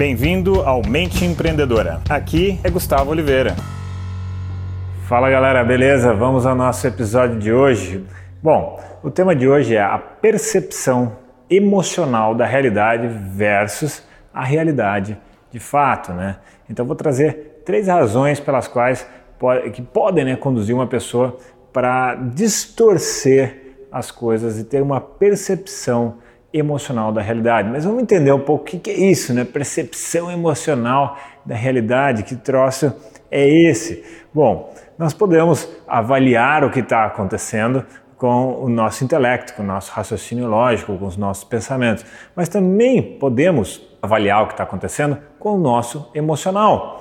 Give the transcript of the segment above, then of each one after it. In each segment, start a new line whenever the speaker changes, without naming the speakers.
Bem-vindo ao Mente Empreendedora. Aqui é Gustavo Oliveira. Fala galera, beleza? Vamos ao nosso episódio de hoje. Bom, o tema de hoje é a percepção emocional da realidade versus a realidade de fato, né? Então vou trazer três razões pelas quais que podem né, conduzir uma pessoa para distorcer as coisas e ter uma percepção emocional da realidade. Mas vamos entender um pouco o que é isso, né? Percepção emocional da realidade, que troço é esse? Bom, nós podemos avaliar o que está acontecendo com o nosso intelecto, com o nosso raciocínio lógico, com os nossos pensamentos, mas também podemos avaliar o que está acontecendo com o nosso emocional.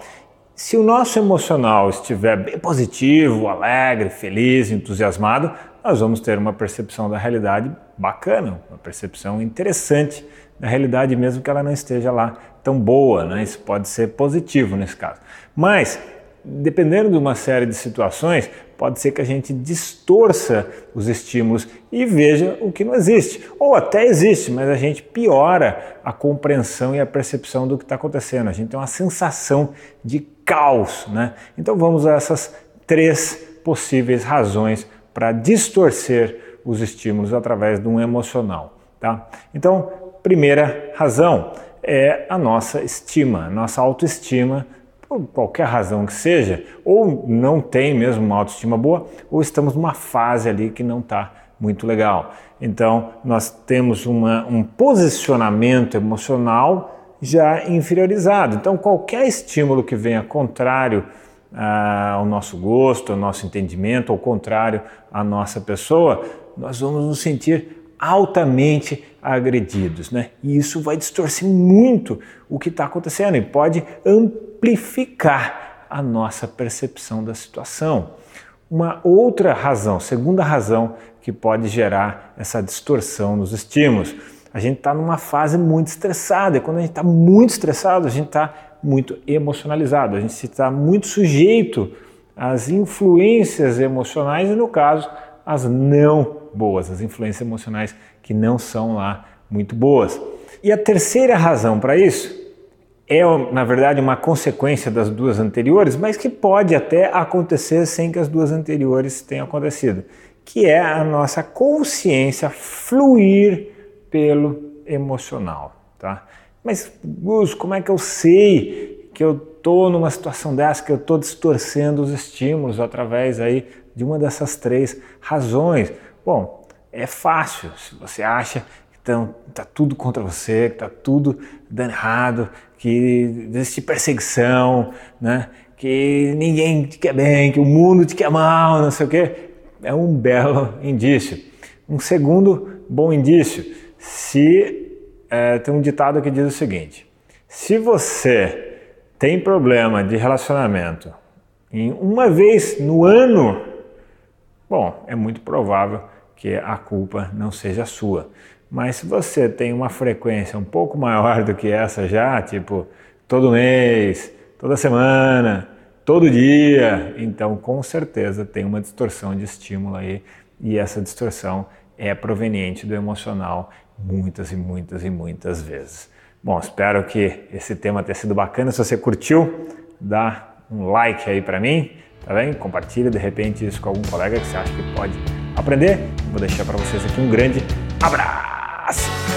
Se o nosso emocional estiver bem positivo, alegre, feliz, entusiasmado, nós vamos ter uma percepção da realidade bacana, uma percepção interessante da realidade, mesmo que ela não esteja lá tão boa, né? Isso pode ser positivo nesse caso. Mas, dependendo de uma série de situações, pode ser que a gente distorça os estímulos e veja o que não existe. Ou até existe, mas a gente piora a compreensão e a percepção do que está acontecendo. A gente tem uma sensação de caos, né? Então vamos a essas três possíveis razões para distorcer os estímulos através de um emocional, tá? Então, primeira razão é a nossa estima, a nossa autoestima, por qualquer razão que seja, ou não tem mesmo uma autoestima boa, ou estamos numa fase ali que não está muito legal. Então, nós temos uma, um posicionamento emocional já inferiorizado. Então, qualquer estímulo que venha contrário ah, ao nosso gosto, ao nosso entendimento, ao contrário à nossa pessoa, nós vamos nos sentir altamente agredidos, né? E isso vai distorcer muito o que está acontecendo e pode amplificar a nossa percepção da situação. Uma outra razão, segunda razão que pode gerar essa distorção nos estímulos a gente está numa fase muito estressada. E quando a gente está muito estressado, a gente está muito emocionalizado, a gente está muito sujeito às influências emocionais e, no caso, as não boas, as influências emocionais que não são lá muito boas. E a terceira razão para isso é, na verdade, uma consequência das duas anteriores, mas que pode até acontecer sem que as duas anteriores tenham acontecido, que é a nossa consciência fluir pelo emocional, tá? Mas, Gus, como é que eu sei que eu estou numa situação dessa, que eu estou distorcendo os estímulos através aí de uma dessas três razões? Bom, é fácil. Se você acha que está tudo contra você, que está tudo dando errado, que existe perseguição, né? que ninguém te quer bem, que o mundo te quer mal, não sei o quê, é um belo indício. Um segundo bom indício se é, tem um ditado que diz o seguinte: se você tem problema de relacionamento em uma vez no ano, bom, é muito provável que a culpa não seja sua. Mas se você tem uma frequência um pouco maior do que essa já, tipo todo mês, toda semana, todo dia, então com certeza tem uma distorção de estímulo aí e essa distorção é proveniente do emocional muitas e muitas e muitas vezes. Bom, espero que esse tema tenha sido bacana. Se você curtiu, dá um like aí para mim, tá bem? Compartilha de repente isso com algum colega que você acha que pode aprender. Vou deixar para vocês aqui um grande abraço. más.